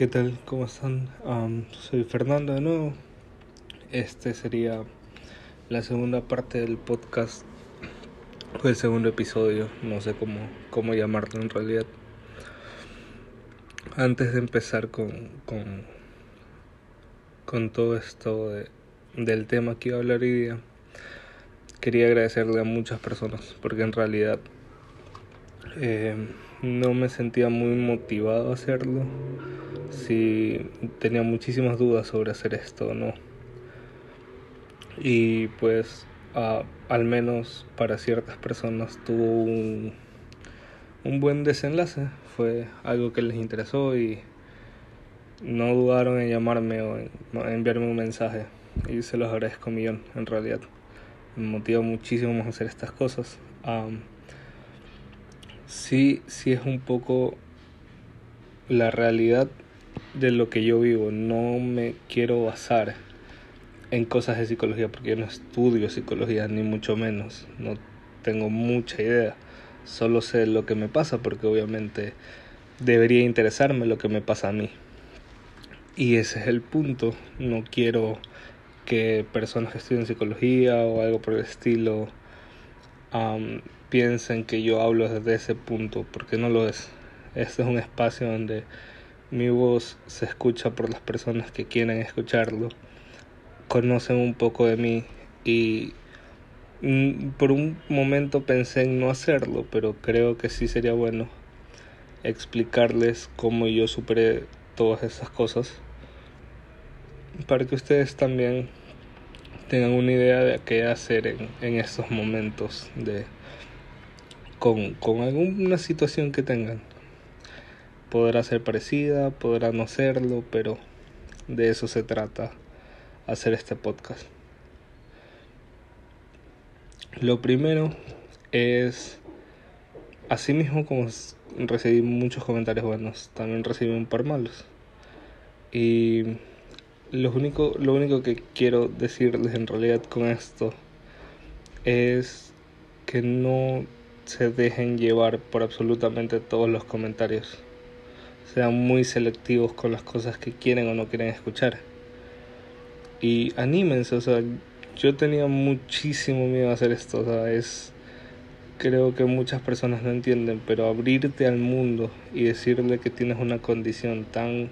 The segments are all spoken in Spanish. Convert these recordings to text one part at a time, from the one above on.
¿Qué tal? ¿Cómo están? soy Fernando de nuevo. Este sería la segunda parte del podcast o el segundo episodio, no sé cómo, cómo llamarlo en realidad. Antes de empezar con, con, con todo esto de, del tema que iba a hablar hoy día, quería agradecerle a muchas personas porque en realidad eh, no me sentía muy motivado a hacerlo. Si tenía muchísimas dudas sobre hacer esto o no. Y pues al menos para ciertas personas tuvo un, un buen desenlace. Fue algo que les interesó y no dudaron en llamarme o en enviarme un mensaje. Y se los agradezco un millón, en realidad. Me motiva muchísimo más hacer estas cosas sí, sí es un poco la realidad de lo que yo vivo. No me quiero basar en cosas de psicología porque yo no estudio psicología ni mucho menos. No tengo mucha idea. Solo sé lo que me pasa porque obviamente debería interesarme lo que me pasa a mí. Y ese es el punto. No quiero que personas que estudien psicología o algo por el estilo piensen que yo hablo desde ese punto, porque no lo es. Este es un espacio donde mi voz se escucha por las personas que quieren escucharlo, conocen un poco de mí y mm, por un momento pensé en no hacerlo, pero creo que sí sería bueno explicarles cómo yo superé todas esas cosas para que ustedes también tengan una idea de qué hacer en, en estos momentos de con, con alguna situación que tengan. Podrá ser parecida, podrá no serlo, pero de eso se trata hacer este podcast. Lo primero es, así mismo como recibí muchos comentarios buenos, también recibí un par malos. Y lo único, lo único que quiero decirles en realidad con esto es que no se dejen llevar por absolutamente todos los comentarios. Sean muy selectivos con las cosas que quieren o no quieren escuchar. Y anímense, o sea, yo tenía muchísimo miedo a hacer esto, o sea, es creo que muchas personas no entienden, pero abrirte al mundo y decirle que tienes una condición tan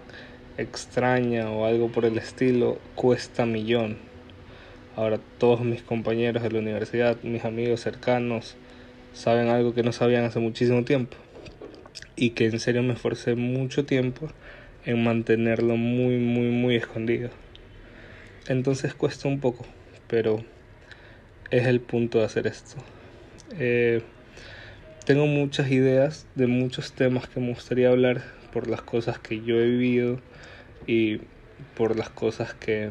extraña o algo por el estilo cuesta millón. Ahora todos mis compañeros de la universidad, mis amigos cercanos, saben algo que no sabían hace muchísimo tiempo. Y que en serio me esforcé mucho tiempo en mantenerlo muy muy muy escondido. Entonces cuesta un poco pero es el punto de hacer esto. Eh, tengo muchas ideas de muchos temas que me gustaría hablar por las cosas que yo he vivido y por las cosas que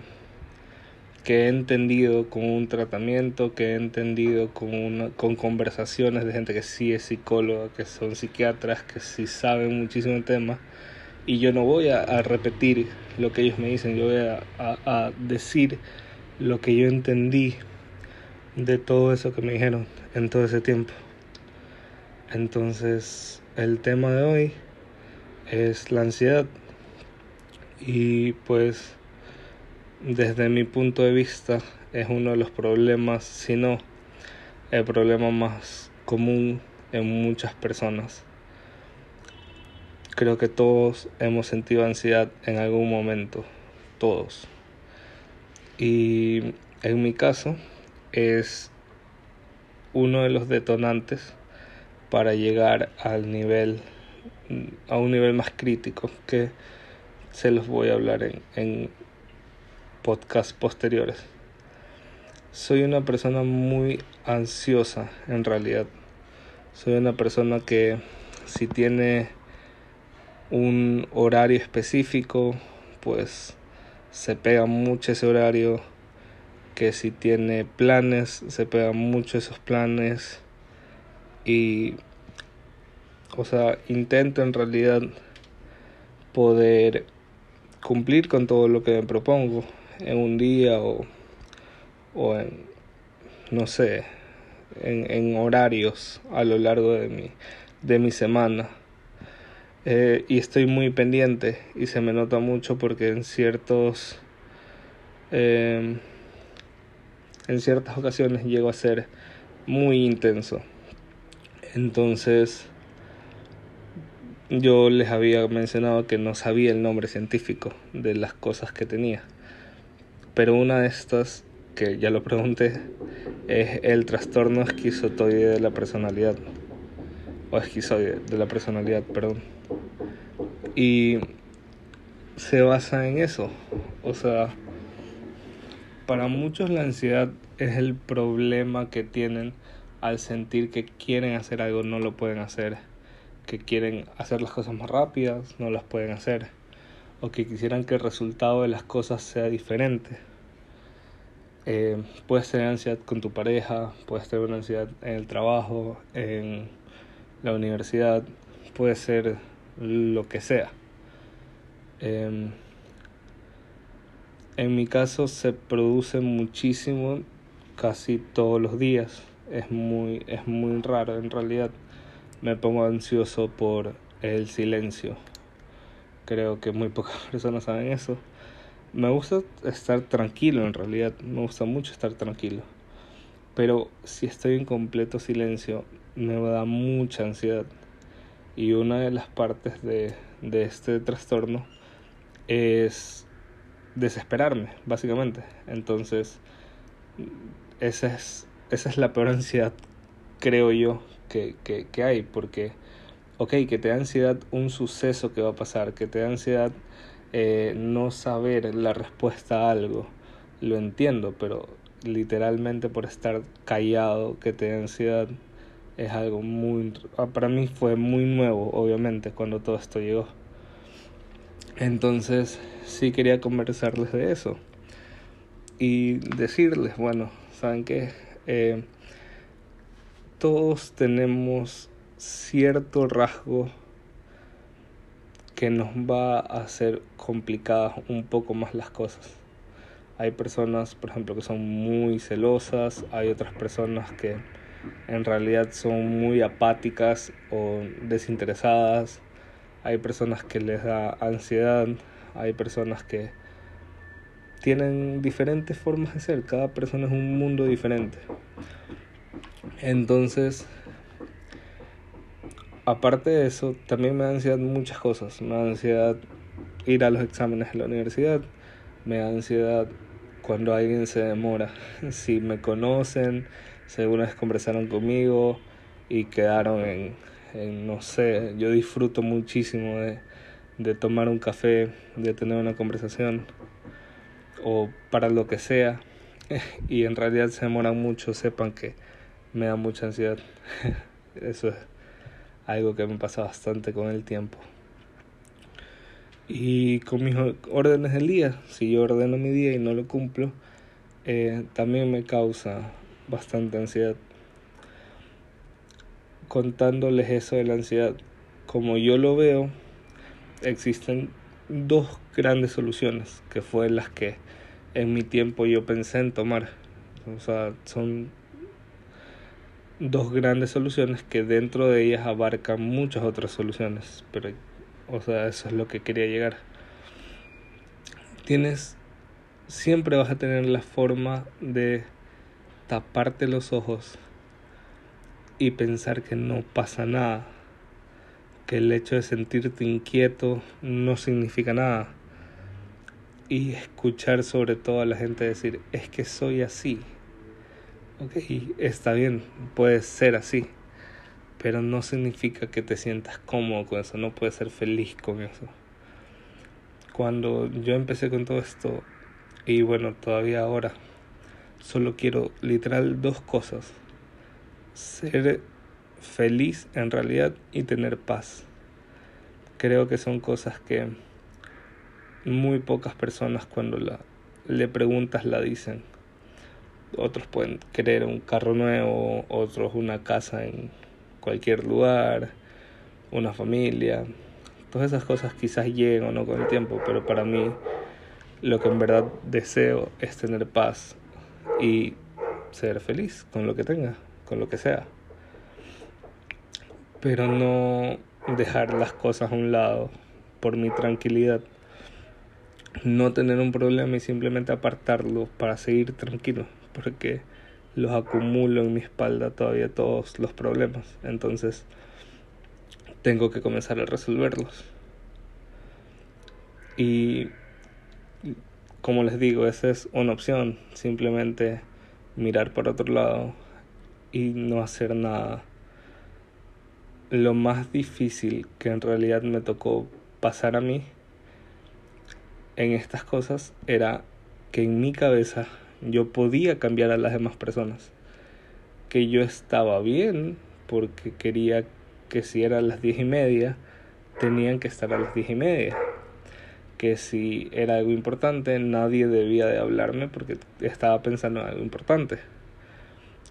que he entendido con un tratamiento, que he entendido con, una, con conversaciones de gente que sí es psicóloga, que son psiquiatras, que sí saben muchísimo tema. Y yo no voy a, repetir lo que ellos me dicen, yo voy a, a decir lo que yo entendí de todo eso que me dijeron en todo ese tiempo. Entonces, el tema de hoy es la ansiedad. Y pues desde mi punto de vista es uno de los problemas, si no el problema más común en muchas personas. Creo que todos hemos sentido ansiedad en algún momento, todos. Y en mi caso es uno de los detonantes para llegar al nivel a un nivel más crítico que se los voy a hablar en, en podcasts posteriores. Soy una persona muy ansiosa en realidad. Soy una persona que si tiene un horario específico, pues se pega mucho ese horario. Que si tiene planes, se pega mucho esos planes. Y, o sea, intento en realidad poder cumplir con todo lo que me propongo en un día o, o en, no sé, en, en horarios a lo largo de mi, de mi semana. Eh, y estoy muy pendiente y se me nota mucho porque en ciertos em, en ciertas ocasiones llego a ser muy intenso entonces yo les había mencionado que no sabía el nombre científico de las cosas que tenía pero una de estas que ya lo pregunté es el trastorno esquizotoide de la personalidad o esquizoide de la personalidad perdón y se basa en eso. O sea, para muchos la ansiedad es el problema que tienen al sentir que quieren hacer algo, no lo pueden hacer. Que quieren hacer las cosas más rápidas, no las pueden hacer. O que quisieran que el resultado de las cosas sea diferente. Eh, puedes tener ansiedad con tu pareja, puedes tener una ansiedad en el trabajo, en la universidad, puede ser lo que sea. Em, en mi caso se produce muchísimo casi todos los días. Es muy, es muy raro en realidad. Me pongo ansioso por el silencio. Creo que muy pocas personas saben eso. Me gusta estar tranquilo en realidad. Me gusta mucho estar tranquilo. Pero si estoy en completo silencio me da mucha ansiedad y una de las partes de, de este trastorno es desesperarme, básicamente. Entonces, esa es, esa es la peor ansiedad, creo yo, que, que, que hay, porque, ok, que te da ansiedad un suceso que va a pasar, que te da ansiedad eh, no saber la respuesta a algo, lo entiendo, pero literalmente por estar callado, que te da ansiedad es algo muy... Ah, para mí fue muy nuevo, obviamente, cuando todo esto llegó. Entonces, sí quería conversarles de eso. Y decirles, bueno, ¿saben qué? Eh, todos tenemos cierto rasgo que nos va a hacer complicadas un poco más las cosas. Hay personas, por ejemplo, que son muy celosas, hay otras personas que en realidad son muy apáticas o desinteresadas. Hay personas que les da ansiedad, hay personas que tienen diferentes formas de ser, cada persona es un mundo diferente. Entonces, aparte de eso, también me da ansiedad muchas cosas. Me da ansiedad ir a los exámenes de la universidad, me da ansiedad cuando alguien se demora. Si me conocen, si alguna vez conversaron conmigo y quedaron en, en no sé, yo disfruto muchísimo de, de tomar un café, de tener una conversación o para lo que sea y en realidad se demoran mucho, sepan que me da mucha ansiedad. Eso es algo que me pasa bastante con el tiempo. Y con mis órdenes del día, si yo ordeno mi día y no lo cumplo, eh, también me causa bastante ansiedad. Contándoles eso de la ansiedad, como yo lo veo, existen dos grandes soluciones que fue las que en mi tiempo yo pensé en tomar. O sea, son dos grandes soluciones que dentro de ellas abarcan muchas otras soluciones, pero o sea, eso es lo que quería llegar. Tienes siempre vas a tener la forma de taparte los ojos y pensar que no pasa nada, que el hecho de sentirte inquieto no significa nada y escuchar sobre todo a la gente decir es que soy así. Ok, está bien, puedes ser así, pero no significa que te sientas cómodo con eso, no puedes ser feliz con eso. Cuando yo empecé con todo esto, y bueno, todavía ahora, solo quiero literal dos cosas. Ser feliz en realidad y tener paz. Creo que son cosas que muy pocas personas cuando la, le preguntas la dicen. Otros pueden querer un carro nuevo, otros una casa en cualquier lugar, una familia. Todas esas cosas quizás lleguen o no con el tiempo, pero para mí lo que en verdad deseo es tener paz y ser feliz con lo que tenga, con lo que sea. Pero no dejar las cosas a un lado por mi tranquilidad. No tener un problema y simplemente apartarlo para seguir tranquilo, porque los acumulo en mi espalda todavía todos los problemas. Entonces tengo que comenzar a resolverlos. Y como les digo, esa es una opción, simplemente mirar por otro lado y no hacer nada. Lo más difícil que en realidad me tocó pasar a mí en estas cosas era que en mi cabeza yo podía cambiar a las demás personas. Que yo estaba bien porque quería que si eran las diez y media, tenían que estar a las diez y media. Que si era algo importante, nadie debía de hablarme porque estaba pensando en algo importante.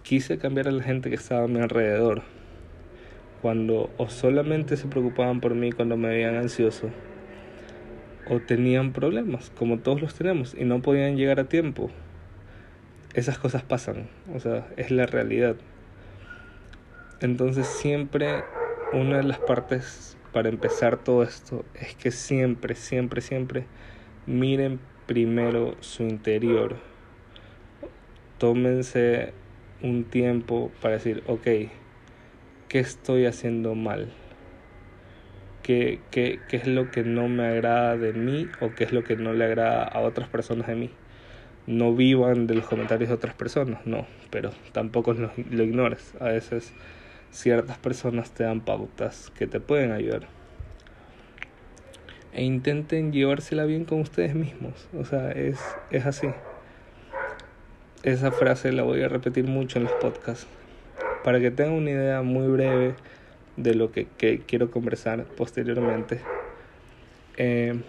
Quise cambiar a la gente que estaba a mi alrededor. Cuando o solamente se preocupaban por mí cuando me veían ansioso, o tenían problemas, como todos los tenemos, y no podían llegar a tiempo. Esas cosas pasan, o sea, es la realidad. Entonces siempre una de las partes para empezar todo esto es que siempre, siempre, siempre miren primero su interior. Tómense un tiempo para decir, ok, ¿qué estoy haciendo mal? ¿Qué, qué, qué es lo que no me agrada de mí o qué es lo que no le agrada a otras personas de mí? No vivan de los comentarios de otras personas, no, pero tampoco lo, lo ignores. A veces ciertas personas te dan pautas que te pueden ayudar. E intenten llevársela bien con ustedes mismos. O sea, es, es así. Esa frase la voy a repetir mucho en los podcasts. Para que tengan una idea muy breve de lo que, quiero conversar posteriormente. Eh,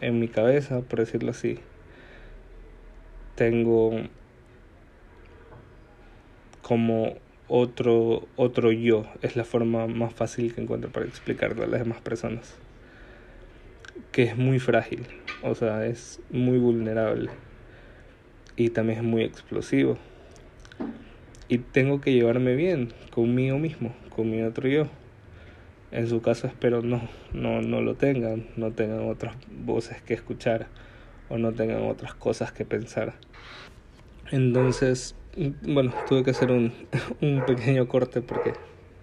en mi cabeza, por decirlo así, tengo como otro, otro yo. Es la forma más fácil que encuentro para explicarlo a las demás personas. Que es muy frágil, o sea, es muy vulnerable. Y también es muy explosivo. Y tengo que llevarme bien conmigo mismo, con mi otro yo. En su caso espero no, no, no lo tengan, no tengan otras voces que escuchar o no tengan otras cosas que pensar. Entonces, bueno, tuve que hacer un, un pequeño corte porque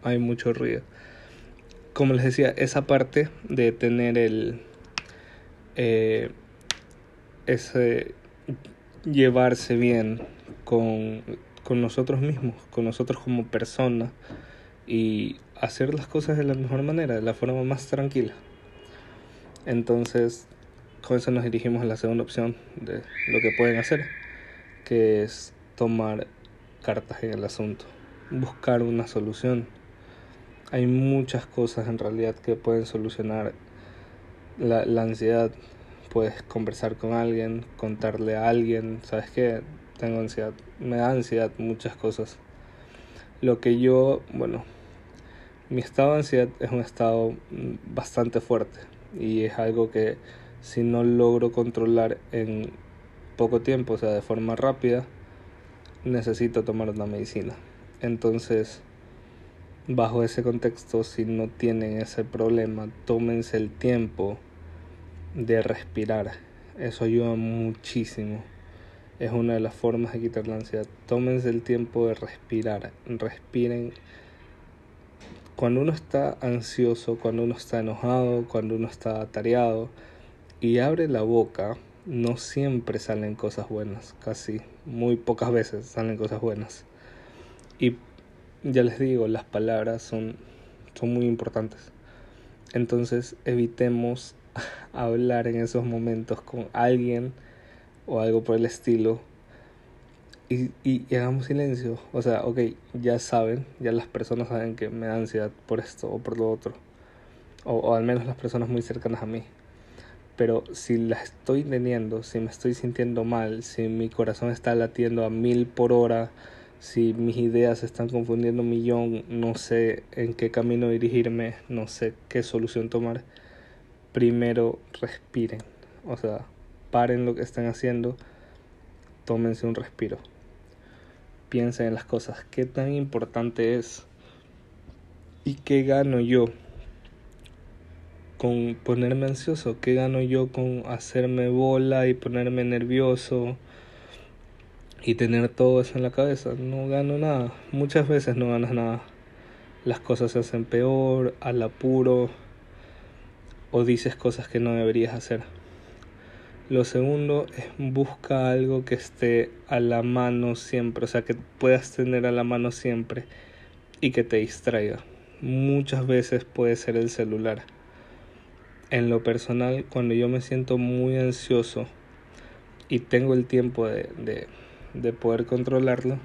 hay mucho ruido. Como les decía, esa parte de tener el... Eh, ese llevarse bien con, con nosotros mismos, con nosotros como personas y hacer las cosas de la mejor manera, de la forma más tranquila. Entonces, con eso nos dirigimos a la segunda opción de lo que pueden hacer, que es tomar cartas en el asunto, buscar una solución. Hay muchas cosas en realidad que pueden solucionar la, ansiedad. Puedes conversar con alguien, contarle a alguien, ¿sabes qué? Tengo ansiedad, me da ansiedad muchas cosas. Lo que yo, bueno, mi estado de ansiedad es un estado bastante fuerte y es algo que si no logro controlar en poco tiempo, o sea, de forma rápida, necesito tomar una medicina. Entonces, bajo ese contexto, si no tienen ese problema, tómense el tiempo de respirar. Eso ayuda muchísimo. Es una de las formas de quitar la ansiedad. Tómense el tiempo de respirar. Respiren. Cuando uno está ansioso, cuando uno está enojado, cuando uno está atareado y abre la boca, no siempre salen cosas buenas, casi muy pocas veces salen cosas buenas. Y ya les digo, las palabras son, son muy importantes. Entonces evitemos hablar en esos momentos con alguien o algo por el estilo y, y, hagamos silencio. O sea, ok, ya saben, ya las personas saben que me da ansiedad por esto o por lo otro. O, o al menos las personas muy cercanas a mí. Pero si la estoy teniendo, si me estoy sintiendo mal, si mi corazón está latiendo a mil por hora, si mis ideas están confundiendo un millón, no sé en qué camino dirigirme, no sé qué solución tomar, primero respiren. O sea, paren lo que están haciendo, tómense un respiro. Piensen en las cosas, qué tan importante es y qué gano yo con ponerme ansioso? ¿Qué gano yo con hacerme bola y ponerme nervioso y tener todo eso en la cabeza? No gano nada. Muchas veces no ganas nada. Las cosas se hacen peor, al apuro, o dices cosas que no deberías hacer. Lo segundo es busca algo que esté a la mano siempre, o sea, que puedas tener a la mano siempre y que te distraiga. Muchas veces puede ser el celular. En lo personal, cuando yo me siento muy ansioso y tengo el tiempo de, de, de poder controlarlo,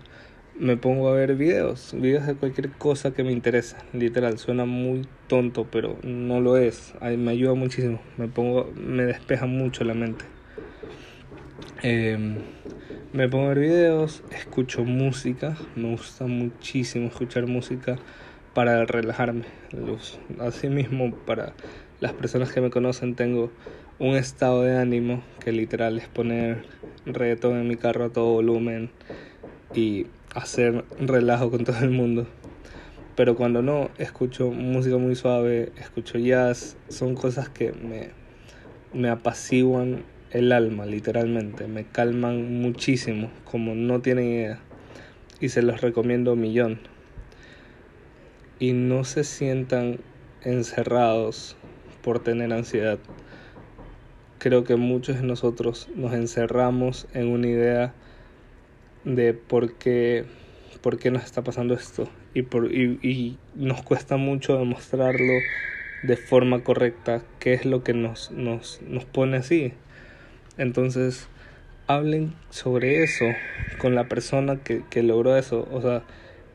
me pongo a ver videos, videos de cualquier cosa que me interesa. Literal, suena muy tonto, pero no lo es. me ayuda muchísimo. Me pongo, me despeja mucho la mente. Em, me pongo a ver videos, escucho música, me gusta muchísimo escuchar música para relajarme. Asimismo, para las personas que me conocen, tengo un estado de ánimo que literal es poner reggaetón en mi carro a todo volumen y hacer relajo con todo el mundo. Pero cuando no, escucho música muy suave, escucho jazz, son cosas que me, me apaciguan el alma, literalmente. Me calman muchísimo, como no tienen idea. Y se los recomiendo millón. Y no se sientan encerrados por tener ansiedad. Creo que muchos de nosotros nos encerramos en una idea de por qué, por qué nos está pasando esto. Y, por, y, y nos cuesta mucho demostrarlo de forma correcta qué es lo que nos, nos, nos pone así. Entonces, hablen sobre eso con la persona que, que logró eso. O sea,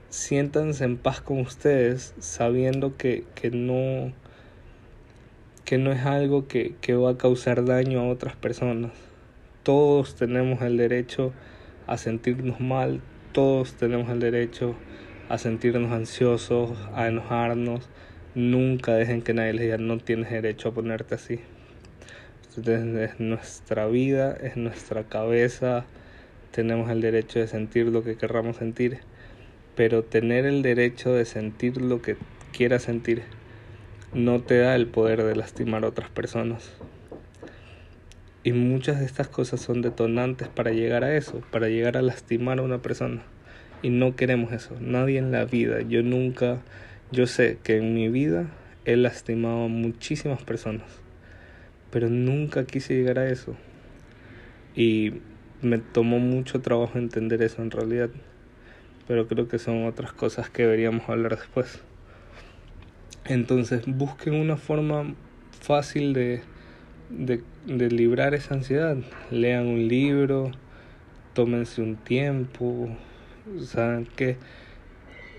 siéntanse en paz con ustedes sabiendo que, que no que no es algo que, que va a causar daño a otras personas. Todos tenemos el derecho a sentirnos mal, todos tenemos el derecho a sentirnos ansiosos, a enojarnos. Nunca dejen que nadie les diga no tienes derecho a ponerte así es nuestra vida, es nuestra cabeza, tenemos el derecho de sentir lo que querramos sentir, pero tener el derecho de sentir lo que quieras sentir no te da el poder de lastimar a otras personas. Y muchas de estas cosas son detonantes para llegar a eso, para llegar a lastimar a una persona. Y no queremos eso. Nadie en la vida, yo nunca, yo sé que en mi vida he lastimado a muchísimas personas pero nunca quise llegar a eso. Y me tomó mucho trabajo entender eso en realidad, pero creo que son otras cosas que deberíamos hablar después. Entonces busquen una forma fácil de, de, de librar esa ansiedad. Lean un libro, tómense un tiempo, saben que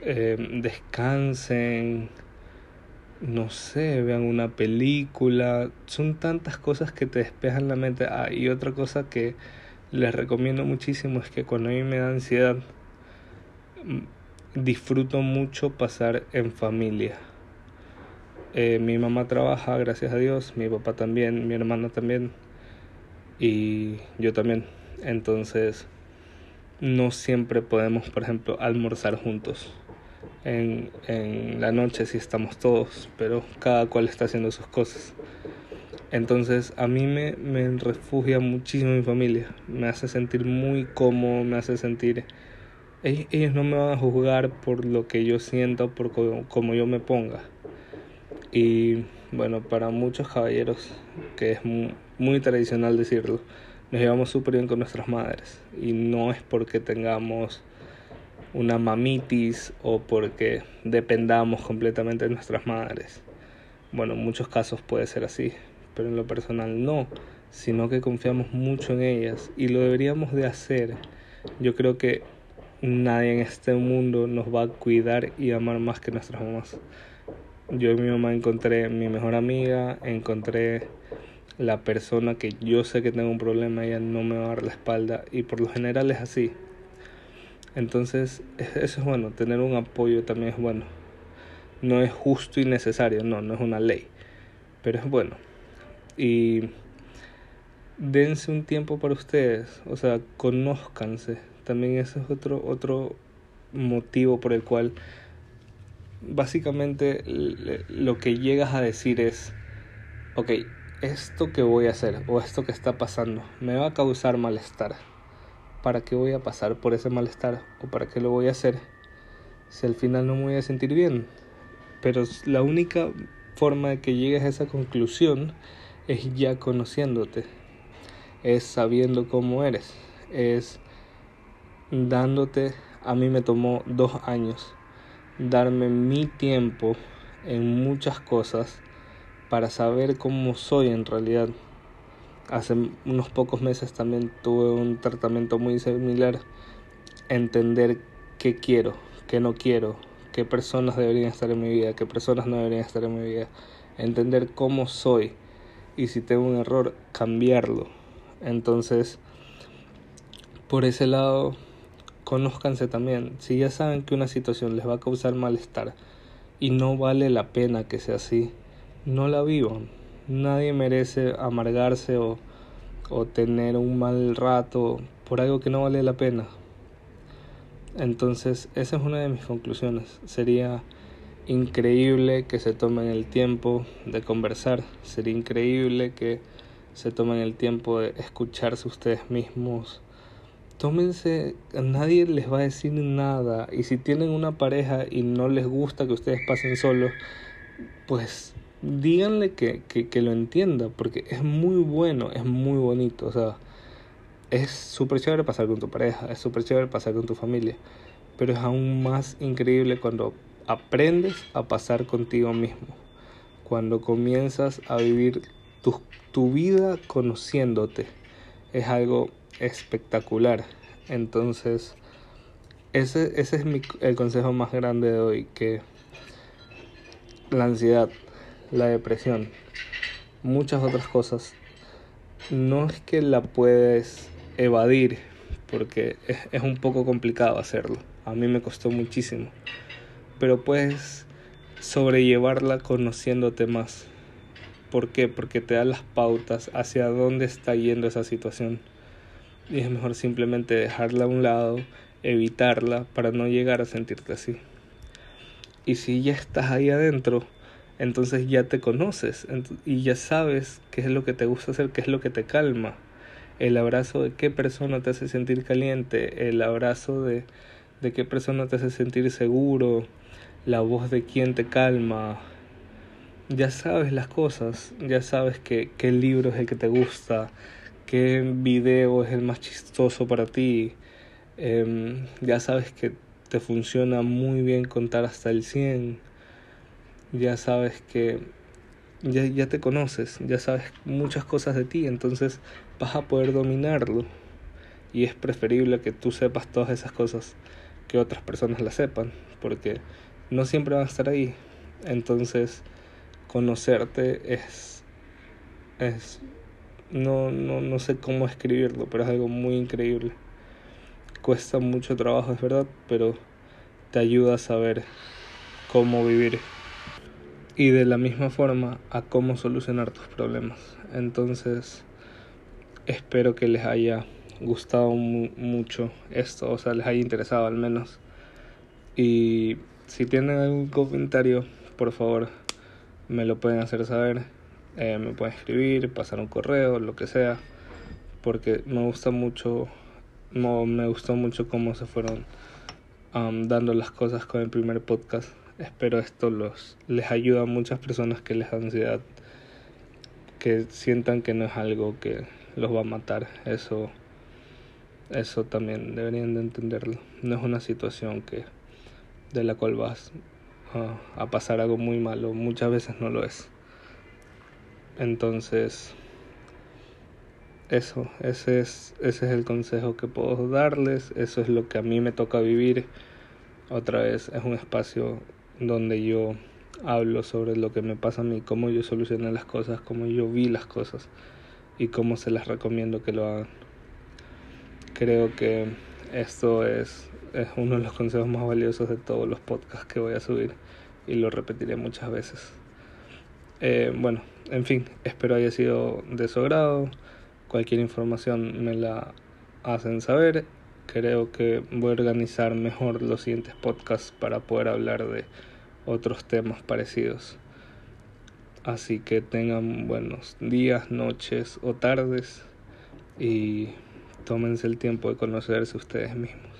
eh, descansen, no sé, vean una película, son tantas cosas que te despejan la mente. Ah, y otra cosa que les recomiendo muchísimo es que cuando a mí me da ansiedad, mm, disfruto mucho pasar en familia. Eh, mi mamá trabaja, gracias a Dios, mi papá también, mi hermana también y yo también. Entonces, no siempre podemos, por ejemplo, almorzar juntos en, en la noche si estamos todos, pero cada cual está haciendo sus cosas. Entonces a mí me, me refugia muchísimo mi familia, me hace sentir muy cómodo, me hace sentir... Ellos no me van a juzgar por lo que yo siento, por como, yo me ponga. Y bueno, para muchos caballeros, que es muy, muy tradicional decirlo, nos llevamos súper bien con nuestras madres. Y no es porque tengamos una mamitis o porque dependamos completamente de nuestras madres. Bueno, en muchos casos puede ser así, pero en lo personal no, sino que confiamos mucho en ellas y lo deberíamos de hacer. Yo creo que nadie en este mundo nos va a cuidar y amar más que nuestras mamás. Yo en mi mamá encontré mi mejor amiga, encontré la persona que yo sé que tengo un problema, ella no me va a dar la espalda y por lo general es así. Entonces, eso es bueno, tener un apoyo también es bueno. No es justo y necesario, no, no es una ley, pero es bueno. Y dense un tiempo para ustedes, o sea, conózcanse. También ese es otro, otro motivo por el cual básicamente lo que llegas a decir es ok, esto que voy a hacer o esto que está pasando me va a causar malestar. ¿Para qué voy a pasar por ese malestar o para qué lo voy a hacer si al final no me voy a sentir bien? Pero la única forma de que llegues a esa conclusión es ya conociéndote, es sabiendo cómo eres, es dándote, a mí me tomó dos años, darme mi tiempo en muchas cosas para saber cómo soy en realidad. Hace unos pocos meses también tuve un tratamiento muy similar, entender qué quiero, qué no quiero, qué personas deberían estar en mi vida, qué personas no deberían estar en mi vida, entender cómo soy y si tengo un error, cambiarlo. Entonces, por ese lado, conózcanse también. Si ya saben que una situación les va a causar malestar y no vale la pena que sea así, no la vivan. Nadie merece amargarse o, o tener un mal rato por algo que no vale la pena. Entonces, esa es una de mis conclusiones. Sería increíble que se tomen el tiempo de conversar. Sería increíble que se tomen el tiempo de escucharse ustedes mismos. Tómense, nadie les va a decir nada. Y si tienen una pareja y no les gusta que ustedes pasen solos, pues díganle que, que, que lo entienda, porque es muy bueno, es muy bonito. O sea, es súper chévere pasar con tu pareja, es súper chévere pasar con tu familia, pero es aún más increíble cuando aprendes a pasar contigo mismo, cuando comienzas a vivir tu, tu vida conociéndote. Es algo espectacular. Entonces, ese, ese es mi, el consejo más grande de hoy, que la ansiedad, la depresión, muchas otras cosas, no es que la puedes evadir, porque es, es un poco complicado hacerlo. A mí me costó muchísimo. Pero puedes sobrellevarla conociéndote más. ¿Por qué? Porque te da las pautas hacia dónde está yendo esa situación. Y es mejor simplemente dejarla a un lado, evitarla para no llegar a sentirte así. Y si ya estás ahí adentro, entonces ya te conoces y ya sabes qué es lo que te gusta hacer, qué es lo que te calma el abrazo de qué persona te hace sentir caliente, el abrazo de, de qué persona te hace sentir seguro, la voz de quién te calma. Ya sabes las cosas, ya sabes que, qué libro es el que te gusta, qué video es el más chistoso para ti, eh, ya sabes que te funciona muy bien contar hasta el 100, ya sabes que ya, ya te conoces, ya sabes muchas cosas de ti, entonces vas a poder dominarlo. Y es preferible que tú sepas todas esas cosas que otras personas las sepan, porque no siempre van a estar ahí. Entonces, conocerte es es no, no, no sé cómo escribirlo, pero es algo muy increíble. Cuesta mucho trabajo, es verdad, pero te ayuda a saber cómo vivir y de la misma forma a cómo solucionar tus problemas. Entonces, espero que les haya gustado mucho esto, o sea, les haya interesado al menos. Y si tienen algún comentario, por favor, me lo pueden hacer saber. Eh, me pueden escribir, pasar un correo, lo que sea, porque me gusta mucho, no, me gustó mucho cómo se fueron um, dando las cosas con el primer podcast. Espero esto los les ayuda a muchas personas que les da ansiedad que sientan que no es algo que los va a matar. Eso eso también deberían de entenderlo. No es una situación que de la cual vas a pasar algo muy malo. Muchas veces no lo es entonces eso ese es ese es el consejo que puedo darles eso es lo que a mí me toca vivir otra vez es un espacio donde yo hablo sobre lo que me pasa a mí, cómo yo solucioné las cosas, cómo yo vi las cosas y cómo se las recomiendo que lo hagan. Creo que esto es, es uno de los consejos más valiosos de todos los podcasts que voy a subir y lo repetiré muchas veces. Eh, bueno, en fin, espero haya sido de su agrado. Cualquier información me la hacen saber creo que voy a organizar mejor los siguientes podcasts para poder hablar de otros temas parecidos. Así que tengan buenos días, noches o tardes y tómense el tiempo de conocerse ustedes mismos.